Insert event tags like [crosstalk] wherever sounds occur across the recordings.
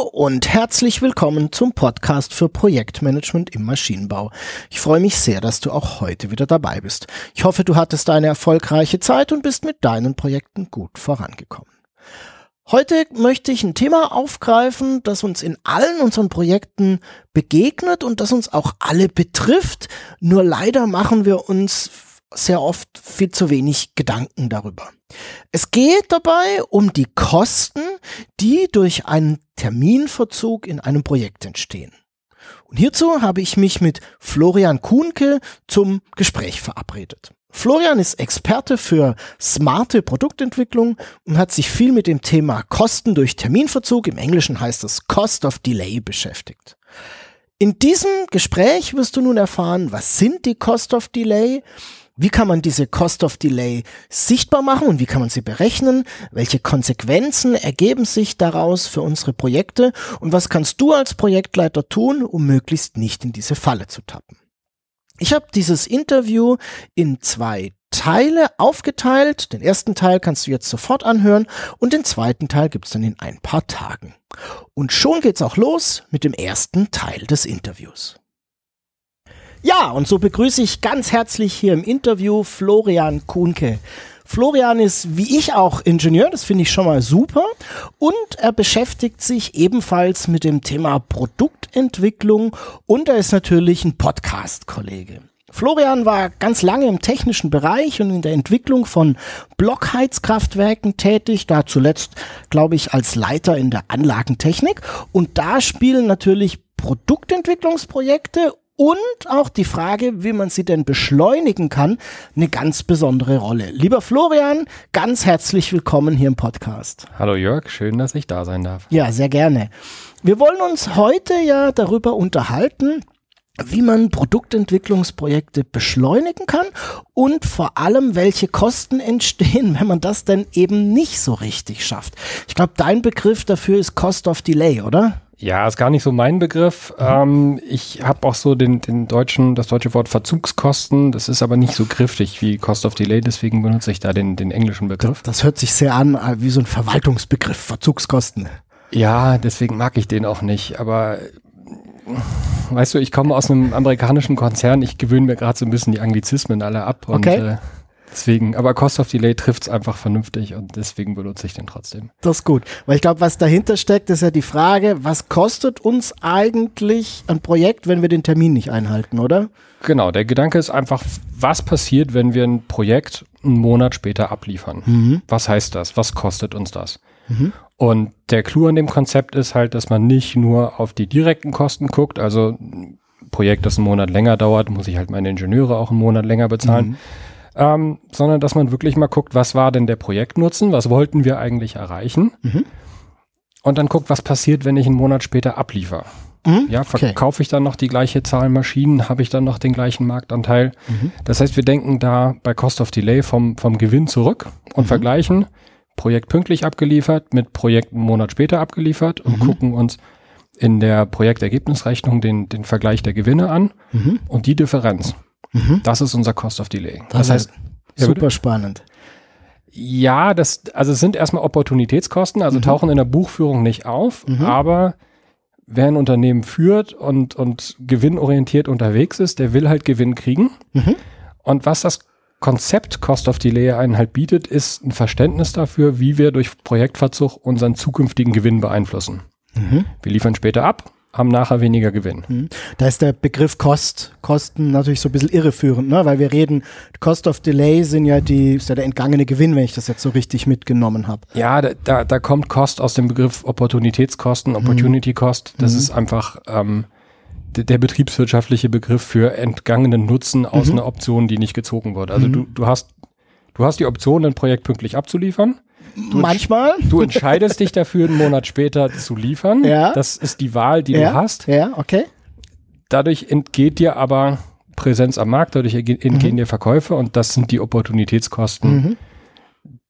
Hallo und herzlich willkommen zum Podcast für Projektmanagement im Maschinenbau. Ich freue mich sehr, dass du auch heute wieder dabei bist. Ich hoffe, du hattest eine erfolgreiche Zeit und bist mit deinen Projekten gut vorangekommen. Heute möchte ich ein Thema aufgreifen, das uns in allen unseren Projekten begegnet und das uns auch alle betrifft. Nur leider machen wir uns sehr oft viel zu wenig Gedanken darüber. Es geht dabei um die Kosten, die durch einen Terminverzug in einem Projekt entstehen. Und hierzu habe ich mich mit Florian Kuhnke zum Gespräch verabredet. Florian ist Experte für smarte Produktentwicklung und hat sich viel mit dem Thema Kosten durch Terminverzug, im Englischen heißt es Cost of Delay, beschäftigt. In diesem Gespräch wirst du nun erfahren, was sind die Cost of Delay, wie kann man diese Cost of Delay sichtbar machen und wie kann man sie berechnen? Welche Konsequenzen ergeben sich daraus für unsere Projekte? Und was kannst du als Projektleiter tun, um möglichst nicht in diese Falle zu tappen? Ich habe dieses Interview in zwei Teile aufgeteilt. Den ersten Teil kannst du jetzt sofort anhören und den zweiten Teil gibt's dann in ein paar Tagen. Und schon geht's auch los mit dem ersten Teil des Interviews. Ja, und so begrüße ich ganz herzlich hier im Interview Florian Kuhnke. Florian ist wie ich auch Ingenieur, das finde ich schon mal super. Und er beschäftigt sich ebenfalls mit dem Thema Produktentwicklung und er ist natürlich ein Podcast-Kollege. Florian war ganz lange im technischen Bereich und in der Entwicklung von Blockheizkraftwerken tätig, da zuletzt, glaube ich, als Leiter in der Anlagentechnik. Und da spielen natürlich Produktentwicklungsprojekte und auch die Frage, wie man sie denn beschleunigen kann, eine ganz besondere Rolle. Lieber Florian, ganz herzlich willkommen hier im Podcast. Hallo Jörg, schön, dass ich da sein darf. Ja, sehr gerne. Wir wollen uns heute ja darüber unterhalten, wie man Produktentwicklungsprojekte beschleunigen kann und vor allem, welche Kosten [laughs] entstehen, wenn man das denn eben nicht so richtig schafft. Ich glaube, dein Begriff dafür ist Cost of Delay, oder? Ja, ist gar nicht so mein Begriff. Mhm. Ähm, ich habe auch so den, den deutschen, das deutsche Wort Verzugskosten. Das ist aber nicht so griffig wie Cost of Delay, deswegen benutze ich da den, den englischen Begriff. Das hört sich sehr an äh, wie so ein Verwaltungsbegriff, Verzugskosten. Ja, deswegen mag ich den auch nicht. Aber weißt du, ich komme aus einem amerikanischen Konzern. Ich gewöhne mir gerade so ein bisschen die Anglizismen alle ab. Und, okay. Äh, Deswegen, aber Cost of Delay trifft es einfach vernünftig und deswegen benutze ich den trotzdem. Das ist gut, weil ich glaube, was dahinter steckt, ist ja die Frage, was kostet uns eigentlich ein Projekt, wenn wir den Termin nicht einhalten, oder? Genau, der Gedanke ist einfach, was passiert, wenn wir ein Projekt einen Monat später abliefern? Mhm. Was heißt das? Was kostet uns das? Mhm. Und der Clou an dem Konzept ist halt, dass man nicht nur auf die direkten Kosten guckt, also ein Projekt, das einen Monat länger dauert, muss ich halt meine Ingenieure auch einen Monat länger bezahlen. Mhm ähm, sondern dass man wirklich mal guckt, was war denn der Projektnutzen, was wollten wir eigentlich erreichen mhm. und dann guckt, was passiert, wenn ich einen Monat später abliefere. Mhm. Ja, verkaufe okay. ich dann noch die gleiche Zahl Maschinen, habe ich dann noch den gleichen Marktanteil. Mhm. Das heißt, wir denken da bei Cost of Delay vom, vom Gewinn zurück und mhm. vergleichen Projekt pünktlich abgeliefert mit Projekt einen Monat später abgeliefert und mhm. gucken uns in der Projektergebnisrechnung den, den Vergleich der Gewinne an mhm. und die Differenz. Mhm. Das ist unser Cost of Delay. Das, das heißt, super ja, spannend. Ja, das, also es sind erstmal Opportunitätskosten, also mhm. tauchen in der Buchführung nicht auf, mhm. aber wer ein Unternehmen führt und, und gewinnorientiert unterwegs ist, der will halt Gewinn kriegen. Mhm. Und was das Konzept Cost of Delay einen halt bietet, ist ein Verständnis dafür, wie wir durch Projektverzug unseren zukünftigen Gewinn beeinflussen. Mhm. Wir liefern später ab, haben nachher weniger Gewinn. Hm. Da ist der Begriff Kost, Kosten natürlich so ein bisschen irreführend, ne? weil wir reden, Cost of Delay sind ja die, ist ja der entgangene Gewinn, wenn ich das jetzt so richtig mitgenommen habe. Ja, da, da, da kommt Kost aus dem Begriff Opportunitätskosten, hm. Opportunity Cost. Das mhm. ist einfach ähm, der betriebswirtschaftliche Begriff für entgangenen Nutzen aus mhm. einer Option, die nicht gezogen wurde. Also mhm. du, du hast Du hast die Option, ein Projekt pünktlich abzuliefern. Du Manchmal. Du entscheidest dich dafür, einen Monat später zu liefern. Ja. Das ist die Wahl, die ja. du hast. Ja, okay. Dadurch entgeht dir aber Präsenz am Markt, dadurch entgehen mhm. dir Verkäufe und das sind die Opportunitätskosten, mhm.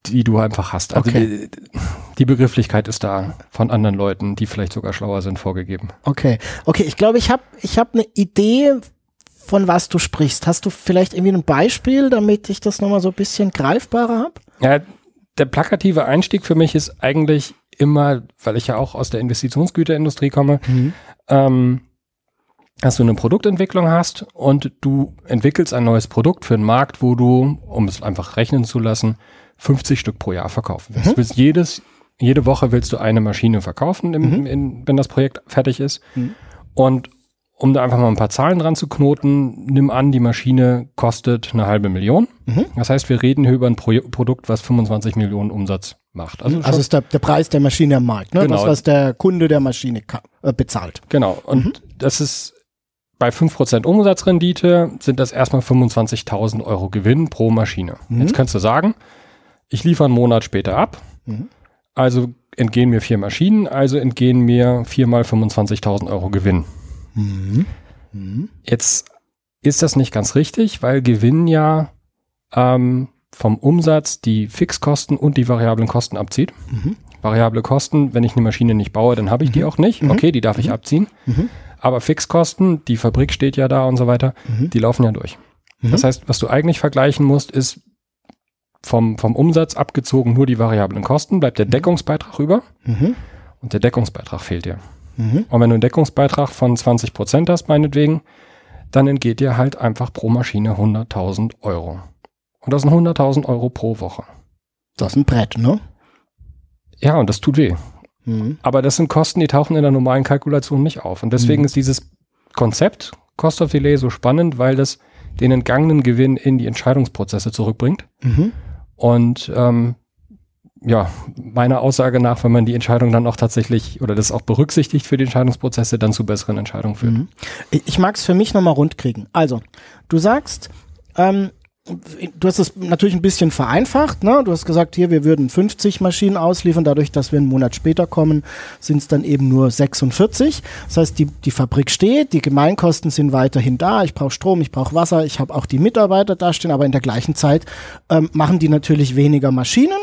die du einfach hast. Also okay. die, die, Begrifflichkeit ist da von anderen Leuten, die vielleicht sogar schlauer sind, vorgegeben. Okay, okay, ich glaube, ich habe ich hab eine Idee, von was du sprichst. Hast du vielleicht irgendwie ein Beispiel, damit ich das nochmal so ein bisschen greifbarer habe? Ja, der plakative Einstieg für mich ist eigentlich immer, weil ich ja auch aus der Investitionsgüterindustrie komme, mhm. ähm, dass du eine Produktentwicklung hast und du entwickelst ein neues Produkt für einen Markt, wo du, um es einfach rechnen zu lassen, 50 Stück pro Jahr verkaufen willst. Mhm. willst jedes, jede Woche willst du eine Maschine verkaufen, im, mhm. in, wenn das Projekt fertig ist. Mhm. Und um da einfach mal ein paar Zahlen dran zu knoten, nimm an, die Maschine kostet eine halbe Million. Mhm. Das heißt, wir reden hier über ein Pro Produkt, was 25 Millionen Umsatz macht. Also, also ist der, der, Preis der Maschine am Markt, ne? Genau. Das, was der Kunde der Maschine äh, bezahlt. Genau. Und mhm. das ist bei 5% Umsatzrendite sind das erstmal 25.000 Euro Gewinn pro Maschine. Mhm. Jetzt kannst du sagen, ich liefere einen Monat später ab. Mhm. Also entgehen mir vier Maschinen, also entgehen mir viermal 25.000 Euro Gewinn. Mhm. Mhm. Jetzt ist das nicht ganz richtig, weil Gewinn ja ähm, vom Umsatz die Fixkosten und die variablen Kosten abzieht. Mhm. Variable Kosten, wenn ich eine Maschine nicht baue, dann habe ich die mhm. auch nicht. Okay, die darf ich abziehen. Aber Fixkosten, die Fabrik steht ja da und so weiter, die laufen ja durch. Das heißt, was du eigentlich vergleichen musst, ist vom, vom Umsatz abgezogen nur die variablen Kosten, bleibt der Deckungsbeitrag über. Und der Deckungsbeitrag fehlt dir. Mhm. Und wenn du einen Deckungsbeitrag von 20 Prozent hast, meinetwegen, dann entgeht dir halt einfach pro Maschine 100.000 Euro. Und das sind 100.000 Euro pro Woche. Das ist ein Brett, ne? Ja, und das tut weh. Mhm. Aber das sind Kosten, die tauchen in der normalen Kalkulation nicht auf. Und deswegen mhm. ist dieses Konzept Cost of Delay so spannend, weil das den entgangenen Gewinn in die Entscheidungsprozesse zurückbringt. Mhm. Und ähm, ja, meiner Aussage nach, wenn man die Entscheidung dann auch tatsächlich oder das auch berücksichtigt für die Entscheidungsprozesse, dann zu besseren Entscheidungen führt. Mhm. Ich mag es für mich nochmal rund kriegen. Also, du sagst, ähm, du hast es natürlich ein bisschen vereinfacht, ne? Du hast gesagt, hier, wir würden 50 Maschinen ausliefern, dadurch, dass wir einen Monat später kommen, sind es dann eben nur 46. Das heißt, die, die Fabrik steht, die Gemeinkosten sind weiterhin da, ich brauche Strom, ich brauche Wasser, ich habe auch die Mitarbeiter da stehen, aber in der gleichen Zeit ähm, machen die natürlich weniger Maschinen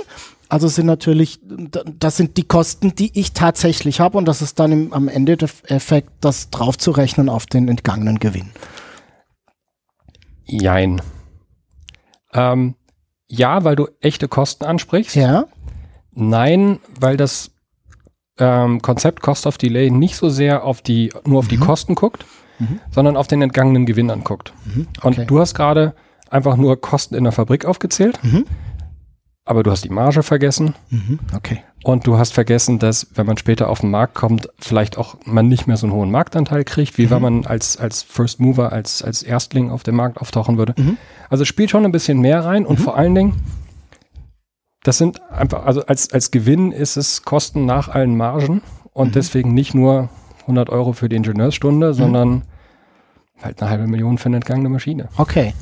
also sind natürlich, das sind die Kosten, die ich tatsächlich habe und das ist dann im, am Ende der Effekt, das draufzurechnen auf den entgangenen Gewinn. Jein. Ähm, ja, weil du echte Kosten ansprichst. Ja. Nein, weil das ähm, Konzept Cost of Delay nicht so sehr auf die, nur auf mhm. die Kosten guckt, mhm. sondern auf den entgangenen Gewinn anguckt. Mhm. Okay. Und du hast gerade einfach nur Kosten in der Fabrik aufgezählt. Aber du hast die Marge vergessen. Mhm, okay. Und du hast vergessen, dass, wenn man später auf den Markt kommt, vielleicht auch man nicht mehr so einen hohen Marktanteil kriegt, wie mhm. wenn man als, als First Mover, als, als Erstling auf dem Markt auftauchen würde. Mhm. Also spielt schon ein bisschen mehr rein und mhm. vor allen Dingen, das sind einfach, also als, als Gewinn ist es Kosten nach allen Margen und mhm. deswegen nicht nur 100 Euro für die Ingenieursstunde, mhm. sondern halt eine halbe Million für eine entgangene Maschine. Okay.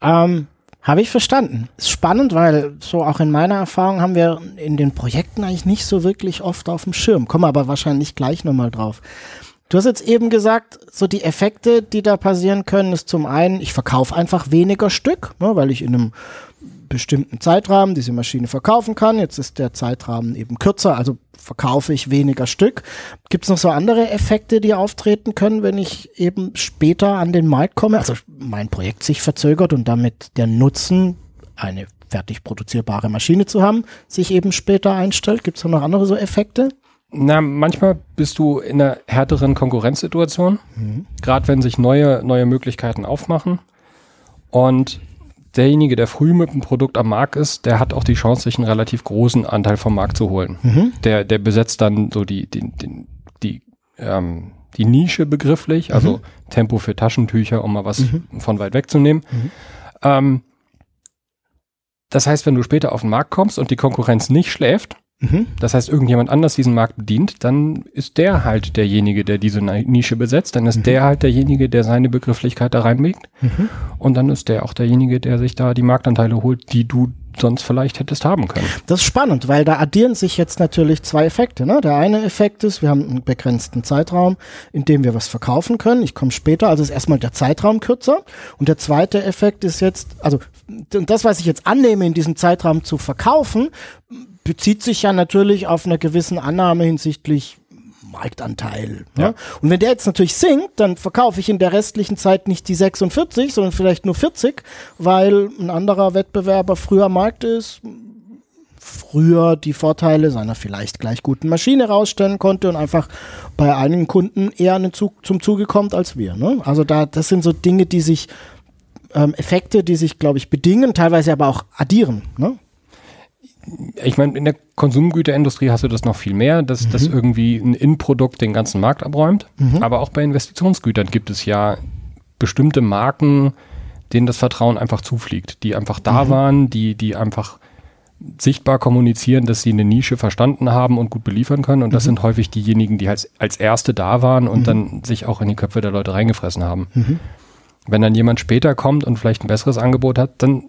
Ähm, habe ich verstanden. Ist spannend, weil so auch in meiner Erfahrung haben wir in den Projekten eigentlich nicht so wirklich oft auf dem Schirm. Kommen aber wahrscheinlich gleich nochmal drauf. Du hast jetzt eben gesagt, so die Effekte, die da passieren können, ist zum einen, ich verkaufe einfach weniger Stück, ne, weil ich in einem bestimmten Zeitrahmen diese Maschine verkaufen kann. Jetzt ist der Zeitrahmen eben kürzer, also verkaufe ich weniger Stück. Gibt es noch so andere Effekte, die auftreten können, wenn ich eben später an den Markt komme? Also mein Projekt sich verzögert und damit der Nutzen, eine fertig produzierbare Maschine zu haben, sich eben später einstellt. Gibt es noch andere so Effekte? Na, manchmal bist du in einer härteren Konkurrenzsituation, mhm. gerade wenn sich neue, neue Möglichkeiten aufmachen. Und derjenige, der früh mit dem Produkt am Markt ist, der hat auch die Chance, sich einen relativ großen Anteil vom Markt zu holen. Mhm. Der, der besetzt dann so die, die, die, die, ähm, die Nische begrifflich, also mhm. Tempo für Taschentücher, um mal was mhm. von weit wegzunehmen. Mhm. Ähm, das heißt, wenn du später auf den Markt kommst und die Konkurrenz nicht schläft, Mhm. Das heißt, irgendjemand anders diesen Markt bedient, dann ist der halt derjenige, der diese Nische besetzt, dann ist mhm. der halt derjenige, der seine Begrifflichkeit da reinlegt mhm. und dann ist der auch derjenige, der sich da die Marktanteile holt, die du sonst vielleicht hättest haben können. Das ist spannend, weil da addieren sich jetzt natürlich zwei Effekte. Ne? Der eine Effekt ist, wir haben einen begrenzten Zeitraum, in dem wir was verkaufen können. Ich komme später, also ist erstmal der Zeitraum kürzer. Und der zweite Effekt ist jetzt, also das, was ich jetzt annehme, in diesem Zeitraum zu verkaufen, bezieht sich ja natürlich auf eine gewissen Annahme hinsichtlich Marktanteil. Ne? Ja. Und wenn der jetzt natürlich sinkt, dann verkaufe ich in der restlichen Zeit nicht die 46, sondern vielleicht nur 40, weil ein anderer Wettbewerber früher Markt ist, früher die Vorteile seiner vielleicht gleich guten Maschine rausstellen konnte und einfach bei einigen Kunden eher Zug, zum Zuge kommt als wir. Ne? Also da, das sind so Dinge, die sich, ähm, Effekte, die sich, glaube ich, bedingen, teilweise aber auch addieren. Ne? Ich meine, in der Konsumgüterindustrie hast du das noch viel mehr, dass, mhm. dass irgendwie ein In-Produkt den ganzen Markt abräumt. Mhm. Aber auch bei Investitionsgütern gibt es ja bestimmte Marken, denen das Vertrauen einfach zufliegt, die einfach da mhm. waren, die, die einfach sichtbar kommunizieren, dass sie eine Nische verstanden haben und gut beliefern können. Und das mhm. sind häufig diejenigen, die als, als Erste da waren und mhm. dann sich auch in die Köpfe der Leute reingefressen haben. Mhm. Wenn dann jemand später kommt und vielleicht ein besseres Angebot hat, dann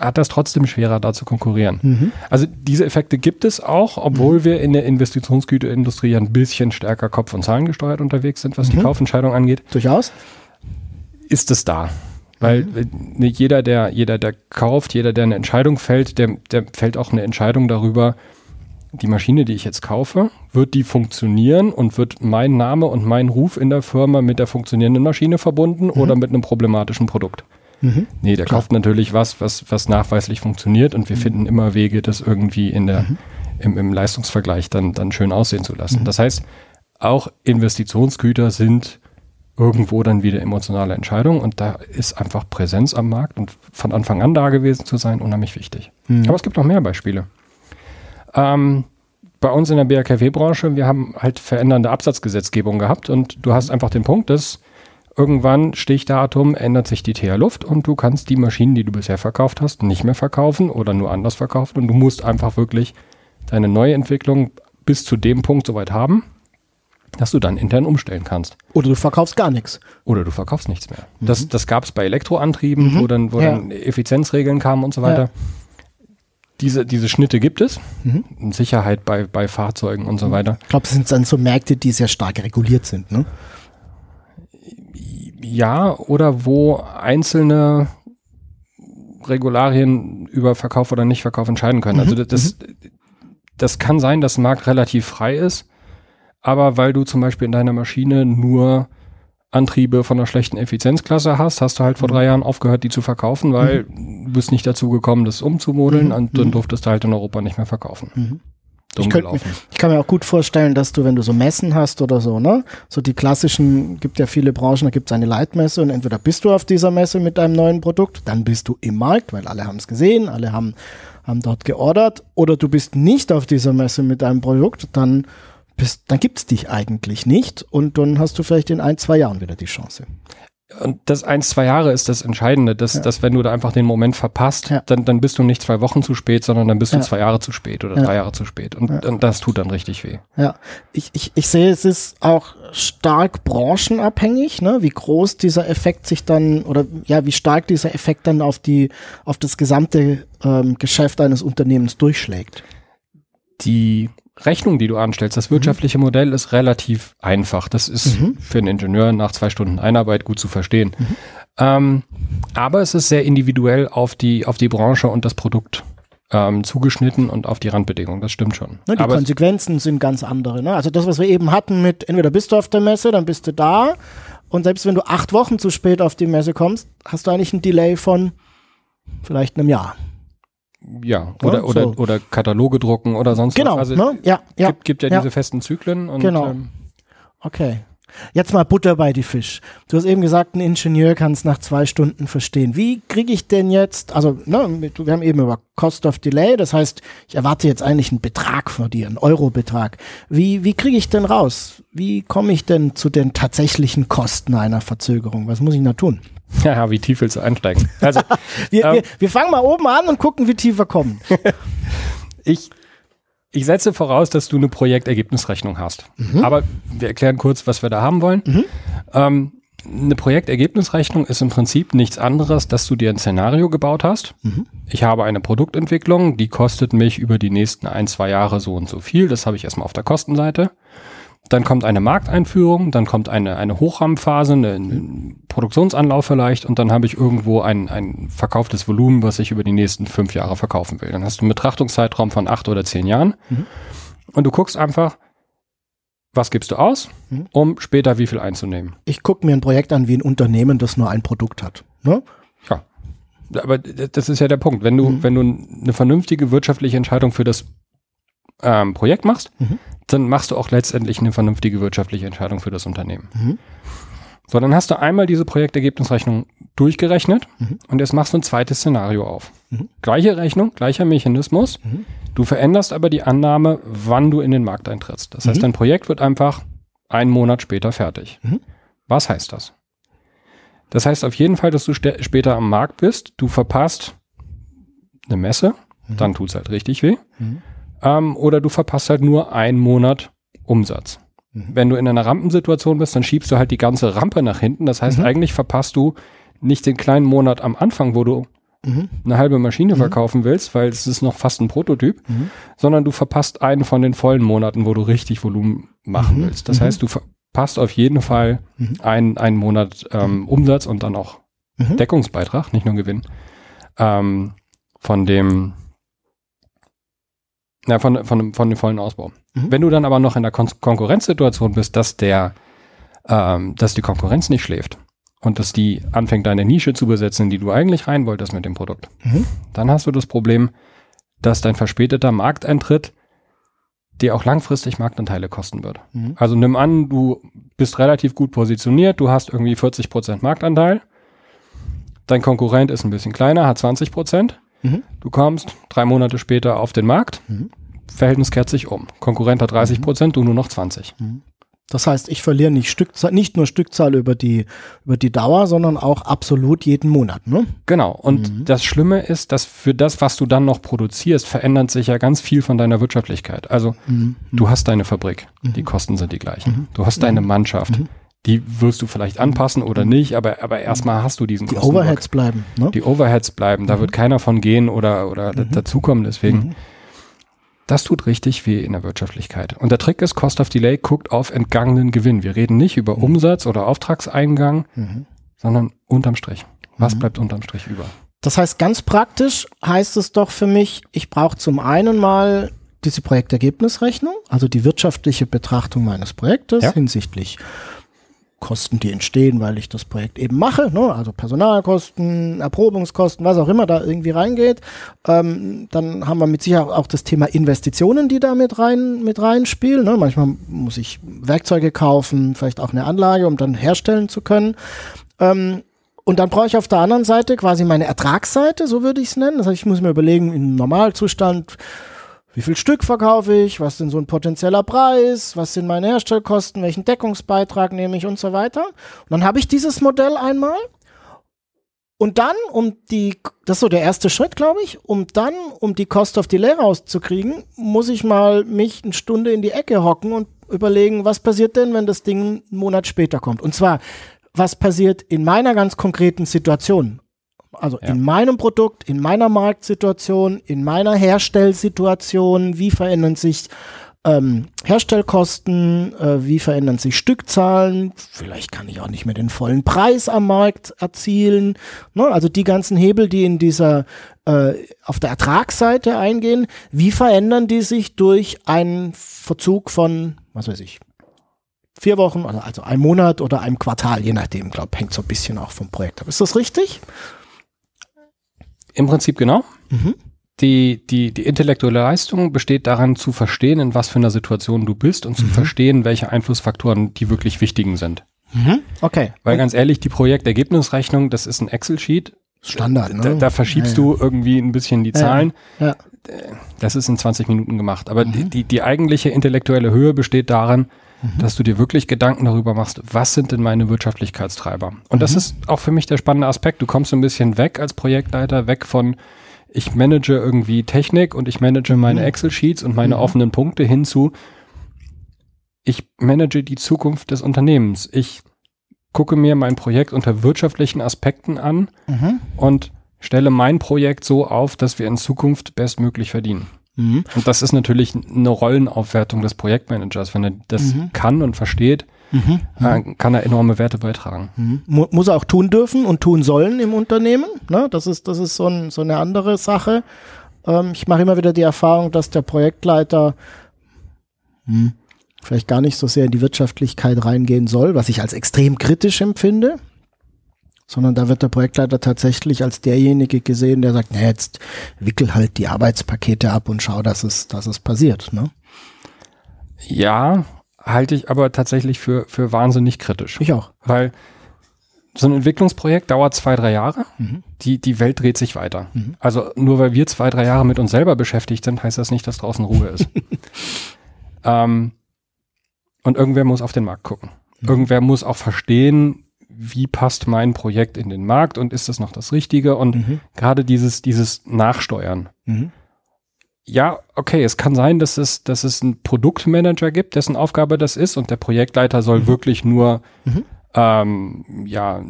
hat das trotzdem schwerer, da zu konkurrieren. Mhm. Also diese Effekte gibt es auch, obwohl mhm. wir in der Investitionsgüterindustrie ein bisschen stärker Kopf- und Zahlen gesteuert unterwegs sind, was mhm. die Kaufentscheidung angeht. Durchaus. Ist es da. Weil mhm. jeder, der, jeder, der kauft, jeder, der eine Entscheidung fällt, der, der fällt auch eine Entscheidung darüber, die Maschine, die ich jetzt kaufe, wird die funktionieren und wird mein Name und mein Ruf in der Firma mit der funktionierenden Maschine verbunden mhm. oder mit einem problematischen Produkt? Mhm. Nee, der Klar. kauft natürlich was, was, was nachweislich funktioniert und wir mhm. finden immer Wege, das irgendwie in der, mhm. im, im Leistungsvergleich dann, dann schön aussehen zu lassen. Mhm. Das heißt, auch Investitionsgüter sind irgendwo dann wieder emotionale Entscheidungen und da ist einfach Präsenz am Markt und von Anfang an da gewesen zu sein unheimlich wichtig. Mhm. Aber es gibt noch mehr Beispiele. Ähm, bei uns in der BRKW-Branche, wir haben halt verändernde Absatzgesetzgebung gehabt und du hast einfach den Punkt, dass Irgendwann Stichdatum ändert sich die TH-Luft und du kannst die Maschinen, die du bisher verkauft hast, nicht mehr verkaufen oder nur anders verkaufen und du musst einfach wirklich deine neue Entwicklung bis zu dem Punkt soweit haben, dass du dann intern umstellen kannst. Oder du verkaufst gar nichts. Oder du verkaufst nichts mehr. Mhm. Das, das gab es bei Elektroantrieben, mhm. wo, dann, wo ja. dann Effizienzregeln kamen und so weiter. Ja. Diese, diese Schnitte gibt es. Mhm. Sicherheit bei, bei Fahrzeugen und so weiter. Ich glaube, es sind dann so Märkte, die sehr stark reguliert sind. Ne? Ja, oder wo einzelne Regularien über Verkauf oder Nichtverkauf entscheiden können. Also mhm. Also das, das kann sein, dass ein Markt relativ frei ist, aber weil du zum Beispiel in deiner Maschine nur Antriebe von einer schlechten Effizienzklasse hast, hast du halt vor mhm. drei Jahren aufgehört, die zu verkaufen, weil mhm. du bist nicht dazu gekommen, das umzumodeln mhm. und dann mhm. durftest du halt in Europa nicht mehr verkaufen. Ich, könnt, ich, kann mir auch gut vorstellen, dass du, wenn du so Messen hast oder so, ne, so die klassischen, gibt ja viele Branchen, da gibt es eine Leitmesse und entweder bist du auf dieser Messe mit deinem neuen Produkt, dann bist du im Markt, weil alle haben es gesehen, alle haben, haben dort geordert, oder du bist nicht auf dieser Messe mit deinem Produkt, dann bist, dann gibt's dich eigentlich nicht und dann hast du vielleicht in ein, zwei Jahren wieder die Chance. Und das eins, zwei Jahre ist das Entscheidende, dass, ja. dass wenn du da einfach den Moment verpasst, ja. dann, dann bist du nicht zwei Wochen zu spät, sondern dann bist du ja. zwei Jahre zu spät oder drei Jahre zu spät. Und, und, das tut dann richtig weh. Ja, ich, ich, ich sehe, es ist auch stark branchenabhängig, ne? wie groß dieser Effekt sich dann oder ja, wie stark dieser Effekt dann auf die, auf das gesamte ähm, Geschäft eines Unternehmens durchschlägt. Die Rechnung, die du anstellst, das wirtschaftliche mhm. Modell ist relativ einfach. Das ist mhm. für einen Ingenieur nach zwei Stunden Einarbeit gut zu verstehen. Mhm. Ähm, aber es ist sehr individuell auf die, auf die Branche und das Produkt ähm, zugeschnitten und auf die Randbedingungen. Das stimmt schon. Ne, die aber Konsequenzen sind ganz andere. Ne? Also das, was wir eben hatten mit, entweder bist du auf der Messe, dann bist du da. Und selbst wenn du acht Wochen zu spät auf die Messe kommst, hast du eigentlich ein Delay von vielleicht einem Jahr. Ja, oder, oder, so. oder Kataloge drucken oder sonst genau, was. Also ne? ja, ja, gibt, gibt ja, ja, diese festen Zyklen. Und, genau. Ähm, okay. Jetzt mal Butter bei die Fisch. Du hast eben gesagt, ein Ingenieur kann es nach zwei Stunden verstehen. Wie kriege ich denn jetzt, also ne, wir haben eben über Cost of Delay, das heißt, ich erwarte jetzt eigentlich einen Betrag von dir, einen Eurobetrag. Wie, wie kriege ich denn raus? Wie komme ich denn zu den tatsächlichen Kosten einer Verzögerung? Was muss ich da tun? [laughs] Ja, wie tief willst du einsteigen? Also, [laughs] wir, ähm, wir, wir fangen mal oben an und gucken, wie tief wir kommen. [laughs] ich, ich setze voraus, dass du eine Projektergebnisrechnung hast. Mhm. Aber wir erklären kurz, was wir da haben wollen. Mhm. Ähm, eine Projektergebnisrechnung ist im Prinzip nichts anderes, dass du dir ein Szenario gebaut hast. Mhm. Ich habe eine Produktentwicklung, die kostet mich über die nächsten ein, zwei Jahre so und so viel. Das habe ich erstmal auf der Kostenseite. Dann kommt eine Markteinführung, dann kommt eine, eine Hochrahmenphase, eine, ein Produktionsanlauf vielleicht und dann habe ich irgendwo ein, ein verkauftes Volumen, was ich über die nächsten fünf Jahre verkaufen will. Dann hast du einen Betrachtungszeitraum von acht oder zehn Jahren mhm. und du guckst einfach, was gibst du aus, mhm. um später wie viel einzunehmen. Ich gucke mir ein Projekt an wie ein Unternehmen, das nur ein Produkt hat. Ne? Ja. Aber das ist ja der Punkt. Wenn du, mhm. wenn du eine vernünftige wirtschaftliche Entscheidung für das ähm, Projekt machst, mhm. Dann machst du auch letztendlich eine vernünftige wirtschaftliche Entscheidung für das Unternehmen. Mhm. So, dann hast du einmal diese Projektergebnisrechnung durchgerechnet mhm. und jetzt machst du ein zweites Szenario auf. Mhm. Gleiche Rechnung, gleicher Mechanismus. Mhm. Du veränderst aber die Annahme, wann du in den Markt eintrittst. Das heißt, mhm. dein Projekt wird einfach einen Monat später fertig. Mhm. Was heißt das? Das heißt auf jeden Fall, dass du später am Markt bist. Du verpasst eine Messe, mhm. dann tut es halt richtig weh. Ähm, oder du verpasst halt nur einen Monat Umsatz. Mhm. Wenn du in einer Rampensituation bist, dann schiebst du halt die ganze Rampe nach hinten. Das heißt, mhm. eigentlich verpasst du nicht den kleinen Monat am Anfang, wo du mhm. eine halbe Maschine mhm. verkaufen willst, weil es ist noch fast ein Prototyp, mhm. sondern du verpasst einen von den vollen Monaten, wo du richtig Volumen machen mhm. willst. Das heißt, du verpasst auf jeden Fall einen, einen Monat ähm, Umsatz und dann auch Deckungsbeitrag, nicht nur Gewinn, ähm, von dem ja, von, von, von dem vollen Ausbau. Mhm. Wenn du dann aber noch in der Kon Konkurrenzsituation bist, dass der, ähm, dass die Konkurrenz nicht schläft und dass die anfängt, deine Nische zu besetzen, in die du eigentlich rein wolltest mit dem Produkt, mhm. dann hast du das Problem, dass dein verspäteter Markteintritt dir auch langfristig Marktanteile kosten wird. Mhm. Also nimm an, du bist relativ gut positioniert, du hast irgendwie 40 Prozent Marktanteil, dein Konkurrent ist ein bisschen kleiner, hat 20 Prozent, mhm. du kommst drei Monate später auf den Markt, mhm. Verhältnis kehrt sich um. Konkurrent hat 30 mhm. Prozent, du nur noch 20. Mhm. Das heißt, ich verliere nicht Stückzahl, nicht nur Stückzahl über die, über die Dauer, sondern auch absolut jeden Monat, ne? Genau. Und mhm. das Schlimme ist, dass für das, was du dann noch produzierst, verändert sich ja ganz viel von deiner Wirtschaftlichkeit. Also, mhm. du hast deine Fabrik. Mhm. Die Kosten sind die gleichen. Mhm. Du hast deine mhm. Mannschaft. Mhm. Die wirst du vielleicht anpassen oder nicht, aber, aber erstmal hast du diesen Die Overheads bleiben, ne? Die Overheads bleiben. Da wird keiner von gehen oder, oder dazukommen. Deswegen, das tut richtig weh in der Wirtschaftlichkeit. Und der Trick ist, Cost of Delay guckt auf entgangenen Gewinn. Wir reden nicht über mhm. Umsatz oder Auftragseingang, mhm. sondern unterm Strich. Was mhm. bleibt unterm Strich über? Das heißt, ganz praktisch heißt es doch für mich, ich brauche zum einen mal diese Projektergebnisrechnung, also die wirtschaftliche Betrachtung meines Projektes ja. hinsichtlich Kosten, die entstehen, weil ich das Projekt eben mache, ne? also Personalkosten, Erprobungskosten, was auch immer da irgendwie reingeht. Ähm, dann haben wir mit Sicherheit auch das Thema Investitionen, die da mit rein mit reinspielen. Ne? Manchmal muss ich Werkzeuge kaufen, vielleicht auch eine Anlage, um dann herstellen zu können. Ähm, und dann brauche ich auf der anderen Seite quasi meine Ertragsseite, so würde ich es nennen. Das heißt, ich muss mir überlegen, im Normalzustand, wie viel Stück verkaufe ich, was ist so ein potenzieller Preis, was sind meine Herstellkosten, welchen Deckungsbeitrag nehme ich und so weiter. Und dann habe ich dieses Modell einmal. Und dann, um die, das ist so der erste Schritt, glaube ich, um dann, um die Cost of Delay rauszukriegen, muss ich mal mich eine Stunde in die Ecke hocken und überlegen, was passiert denn, wenn das Ding einen Monat später kommt. Und zwar, was passiert in meiner ganz konkreten Situation? Also ja. in meinem Produkt, in meiner Marktsituation, in meiner Herstellsituation, wie verändern sich ähm, Herstellkosten, äh, wie verändern sich Stückzahlen, vielleicht kann ich auch nicht mehr den vollen Preis am Markt erzielen. Ne? Also die ganzen Hebel, die in dieser äh, auf der Ertragsseite eingehen, wie verändern die sich durch einen Verzug von, was weiß ich, vier Wochen, also ein Monat oder einem Quartal, je nachdem, glaube hängt so ein bisschen auch vom Projekt ab. Ist das richtig? Im Prinzip genau. Mhm. Die, die, die intellektuelle Leistung besteht daran zu verstehen, in was für einer Situation du bist und zu mhm. verstehen, welche Einflussfaktoren die wirklich wichtigen sind. Mhm. Okay. Weil ganz ehrlich, die Projektergebnisrechnung, das ist ein Excel-Sheet. Standard, ne? Da, da verschiebst ja, ja. du irgendwie ein bisschen die Zahlen. Ja. Das ist in 20 Minuten gemacht. Aber die, mhm. die, die eigentliche intellektuelle Höhe besteht darin, mhm. dass du dir wirklich Gedanken darüber machst, was sind denn meine Wirtschaftlichkeitstreiber? Und mhm. das ist auch für mich der spannende Aspekt. Du kommst so ein bisschen weg als Projektleiter, weg von ich manage irgendwie Technik und ich manage meine mhm. Excel-Sheets und meine mhm. offenen Punkte hinzu, ich manage die Zukunft des Unternehmens. Ich gucke mir mein Projekt unter wirtschaftlichen Aspekten an Mhm. und stelle mein Projekt so auf, dass wir in Zukunft bestmöglich verdienen. Mhm. Und das ist natürlich eine Rollenaufwertung des Projektmanagers. Wenn er das Mhm. kann und versteht, Mhm. äh, kann er enorme Werte beitragen. Mhm. Mu muss er auch tun dürfen und tun sollen im Unternehmen. Ne? Das ist, das ist so, ein, so eine andere Sache. Ähm, ich mache immer wieder die Erfahrung, dass der Projektleiter hm, vielleicht gar nicht so sehr in die Wirtschaftlichkeit reingehen soll, was ich als extrem kritisch empfinde. Sondern da wird der Projektleiter tatsächlich als derjenige gesehen, der sagt, na jetzt wickel halt die Arbeitspakete ab und schau, dass es, dass es passiert. Ne? Ja, halte ich aber tatsächlich für, für wahnsinnig kritisch. Ich auch. Weil so ein Entwicklungsprojekt dauert zwei, drei Jahre. Mhm. Die, die Welt dreht sich weiter. Mhm. Also nur weil wir zwei, drei Jahre mit uns selber beschäftigt sind, heißt das nicht, dass draußen Ruhe ist. [laughs] ähm, und irgendwer muss auf den Markt gucken. Mhm. Irgendwer muss auch verstehen, wie passt mein Projekt in den Markt und ist das noch das Richtige? Und Mhm. gerade dieses, dieses Nachsteuern. Mhm. Ja, okay, es kann sein, dass es, dass es einen Produktmanager gibt, dessen Aufgabe das ist und der Projektleiter soll wirklich nur Mhm. ähm, ja,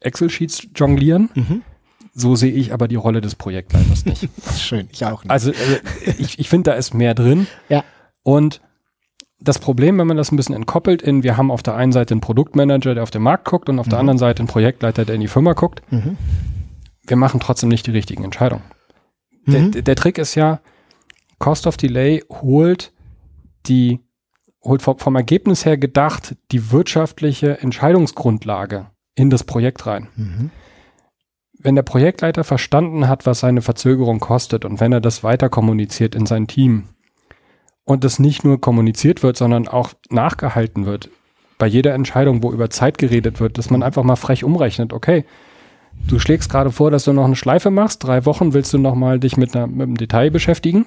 Excel-Sheets jonglieren. Mhm. So sehe ich aber die Rolle des Projektleiters nicht. [laughs] Schön. Ich auch nicht. Also äh, ich, ich finde, da ist mehr drin. Ja. Und das Problem, wenn man das ein bisschen entkoppelt in, wir haben auf der einen Seite einen Produktmanager, der auf den Markt guckt und auf der Mhm. anderen Seite einen Projektleiter, der in die Firma guckt, Mhm. wir machen trotzdem nicht die richtigen Entscheidungen. Der, Mhm. der, der Trick ist ja, Cost of Delay holt die, holt vom, vom Ergebnis her gedacht die wirtschaftliche Entscheidungsgrundlage in das Projekt rein. Mhm. Wenn der Projektleiter verstanden hat, was seine Verzögerung kostet und wenn er das weiter kommuniziert in sein Team und das nicht nur kommuniziert wird, sondern auch nachgehalten wird, bei jeder Entscheidung, wo über Zeit geredet wird, dass man einfach mal frech umrechnet, okay, du schlägst gerade vor, dass du noch eine Schleife machst, drei Wochen willst du noch mal dich mit, einer, mit einem Detail beschäftigen.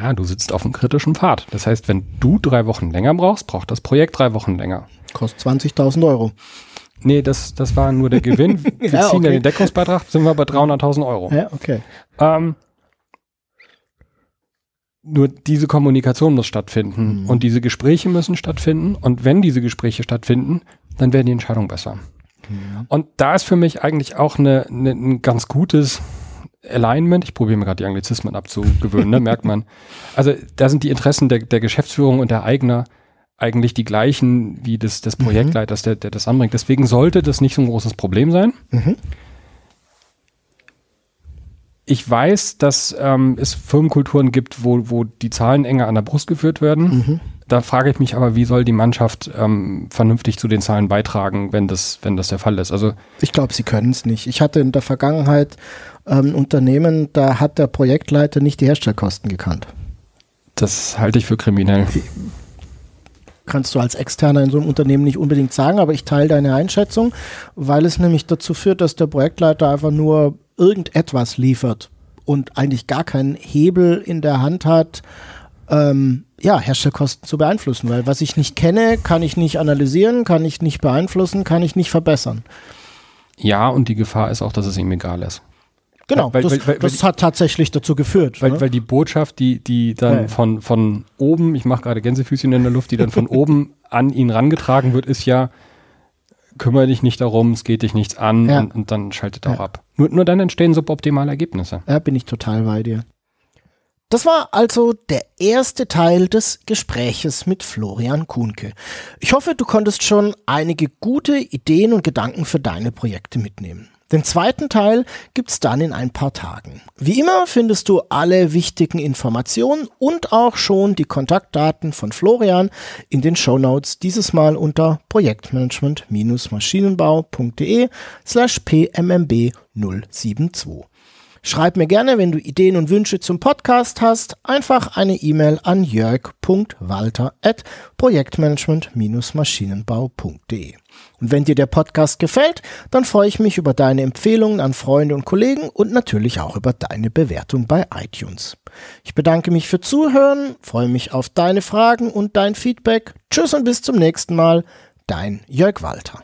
Ja, du sitzt auf einem kritischen Pfad. Das heißt, wenn du drei Wochen länger brauchst, braucht das Projekt drei Wochen länger. Kostet 20.000 Euro. Nee, das, das war nur der Gewinn. [laughs] Wir ziehen ja okay. den Deckungsbeitrag, sind wir bei 300.000 Euro. Ja, okay. Ähm, nur diese Kommunikation muss stattfinden Mhm. und diese Gespräche müssen stattfinden. Und wenn diese Gespräche stattfinden, dann werden die Entscheidungen besser. Mhm. Und da ist für mich eigentlich auch eine, eine, ein ganz gutes Alignment. Ich probiere mir gerade die Anglizismen abzugewöhnen, ne, merkt man. [laughs] Also da sind die Interessen der, der Geschäftsführung und der Eigner eigentlich die gleichen wie des, des Mhm. Projektleiters, der, der das anbringt. Deswegen sollte das nicht so ein großes Problem sein. Mhm. Ich weiß, dass ähm, es Firmenkulturen gibt, wo, wo die Zahlen enger an der Brust geführt werden. Mhm. Da frage ich mich aber, wie soll die Mannschaft ähm, vernünftig zu den Zahlen beitragen, wenn das, wenn das der Fall ist? Also Ich glaube, sie können es nicht. Ich hatte in der Vergangenheit ähm, ein Unternehmen, da hat der Projektleiter nicht die Herstellkosten gekannt. das halte ich für kriminell. Kannst du als Externer in so einem Unternehmen nicht unbedingt sagen, aber ich teile deine Einschätzung, weil es nämlich dazu führt, dass der Projektleiter einfach nur irgendetwas liefert und eigentlich gar keinen Hebel in der Hand hat, ähm, ja, Herstellkosten zu beeinflussen, weil was ich nicht kenne, kann ich nicht analysieren, kann ich nicht beeinflussen, kann ich nicht verbessern. Ja, und die Gefahr ist auch, dass es ihm egal ist. Genau, Weil- das, weil- weil- das hat tatsächlich dazu geführt. Weil, ne? weil die Botschaft, die, die dann Ja. von, von oben, ich mache gerade Gänsefüßchen in der Luft, die dann von [laughs] oben an ihn rangetragen wird, ist ja, kümmere dich nicht darum, es geht dich nichts an Ja. und, und dann schaltet auch Ja. ab. Nur, nur dann entstehen suboptimale Ergebnisse. Ja, bin ich total bei dir. Das war also der erste Teil des Gespräches mit Florian Kuhnke. Ich hoffe, du konntest schon einige gute Ideen und Gedanken für deine Projekte mitnehmen. Den zweiten Teil gibt's dann in ein paar Tagen. Wie immer findest du alle wichtigen Informationen und auch schon die Kontaktdaten von Florian in den Shownotes, dieses Mal unter projektmanagement-maschinenbau.de slash pmmb 072. Schreib mir gerne, wenn du Ideen und Wünsche zum Podcast hast, einfach eine E-Mail an jörg.walter at projektmanagement-maschinenbau.de. Und wenn dir der Podcast gefällt, dann freue ich mich über deine Empfehlungen an Freunde und Kollegen und natürlich auch über deine Bewertung bei iTunes. Ich bedanke mich für Zuhören, freue mich auf deine Fragen und dein Feedback. Tschüss und bis zum nächsten Mal. Dein Jörg Walter.